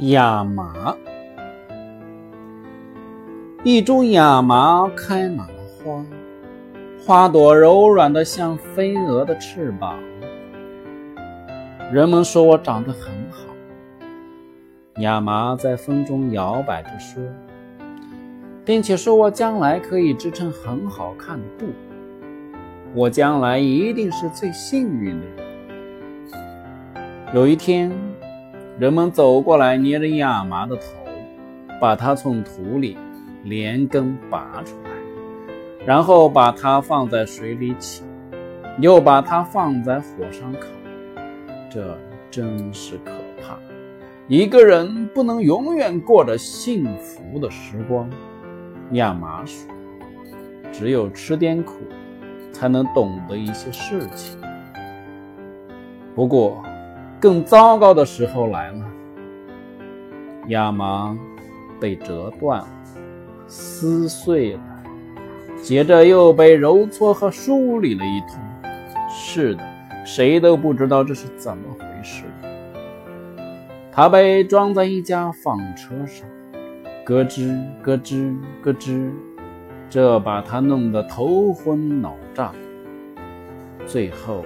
亚麻，一株亚麻开满了花，花朵柔软的像飞蛾的翅膀。人们说我长得很好。亚麻在风中摇摆着说，并且说我将来可以织成很好看的布。我将来一定是最幸运的人。有一天。人们走过来，捏着亚麻的头，把它从土里连根拔出来，然后把它放在水里起，又把它放在火上烤。这真是可怕！一个人不能永远过着幸福的时光。亚麻说：“只有吃点苦，才能懂得一些事情。”不过。更糟糕的时候来了，亚麻被折断了，撕碎了，接着又被揉搓和梳理了一通。是的，谁都不知道这是怎么回事。它被装在一架纺车上，咯吱咯吱咯吱，这把它弄得头昏脑胀。最后。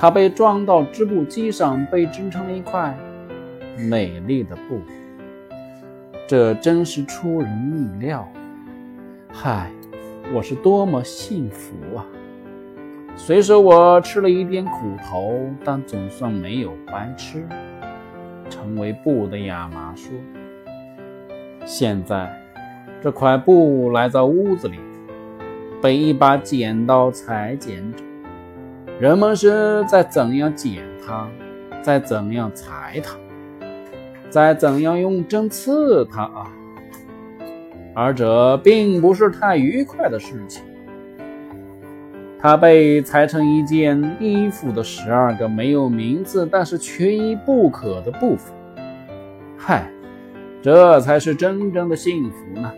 它被装到织布机上，被织成了一块美丽的布。这真是出人意料！嗨，我是多么幸福啊！虽说我吃了一点苦头，但总算没有白吃。成为布的亚麻说：“现在，这块布来到屋子里，被一把剪刀裁剪着。”人们是在怎样剪它，在怎样裁它，在怎样用针刺它啊？而这并不是太愉快的事情。它被裁成一件衣服的十二个没有名字，但是缺一不可的部分。嗨，这才是真正的幸福呢！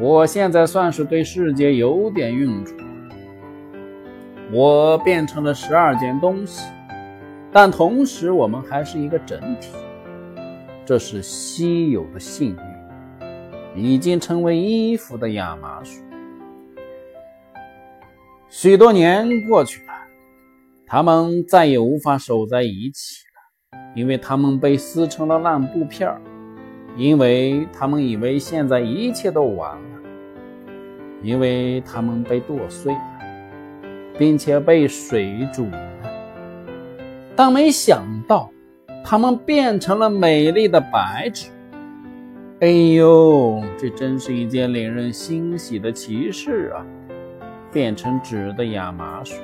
我现在算是对世界有点用处。我变成了十二件东西，但同时我们还是一个整体。这是稀有的幸运。已经成为衣服的亚麻树。许多年过去了，他们再也无法守在一起了，因为他们被撕成了烂布片儿，因为他们以为现在一切都完了，因为他们被剁碎了。并且被水煮了，但没想到，它们变成了美丽的白纸。哎呦，这真是一件令人欣喜的奇事啊！变成纸的亚麻树，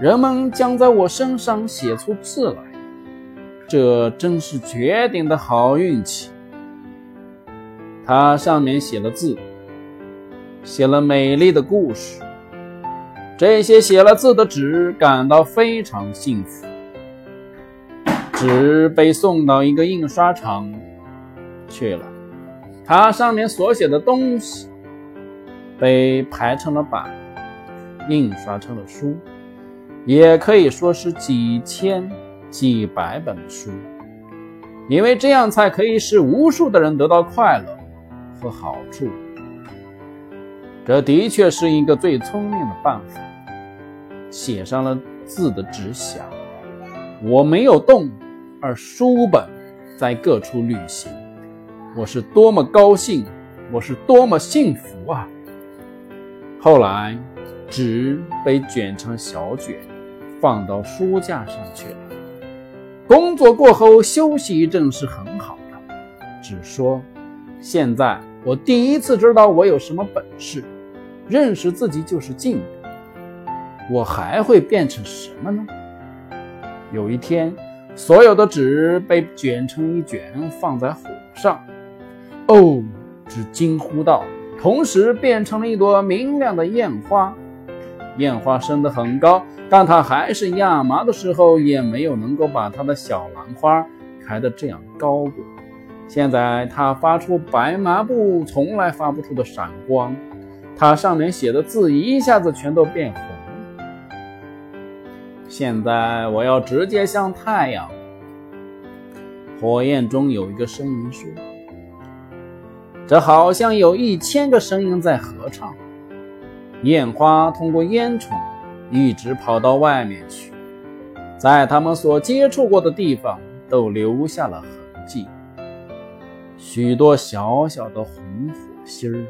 人们将在我身上写出字来，这真是绝顶的好运气。它上面写了字，写了美丽的故事。这些写了字的纸感到非常幸福。纸被送到一个印刷厂去了，它上面所写的东西被排成了版，印刷成了书，也可以说是几千、几百本书，因为这样才可以使无数的人得到快乐和好处。这的确是一个最聪明的办法。写上了字的纸想：我没有动，而书本在各处旅行。我是多么高兴，我是多么幸福啊！后来，纸被卷成小卷，放到书架上去了。工作过后休息一阵是很好的。纸说：现在我第一次知道我有什么本事，认识自己就是进步。我还会变成什么呢？有一天，所有的纸被卷成一卷，放在火上。哦，纸惊呼道，同时变成了一朵明亮的艳花。艳花升得很高，但它还是亚麻的时候，也没有能够把它的小兰花开得这样高过。现在，它发出白麻布从来发不出的闪光，它上面写的字一下子全都变红。现在我要直接向太阳火焰中有一个声音说：“这好像有一千个声音在合唱。”烟花通过烟囱，一直跑到外面去，在他们所接触过的地方都留下了痕迹，许多小小的红火星儿。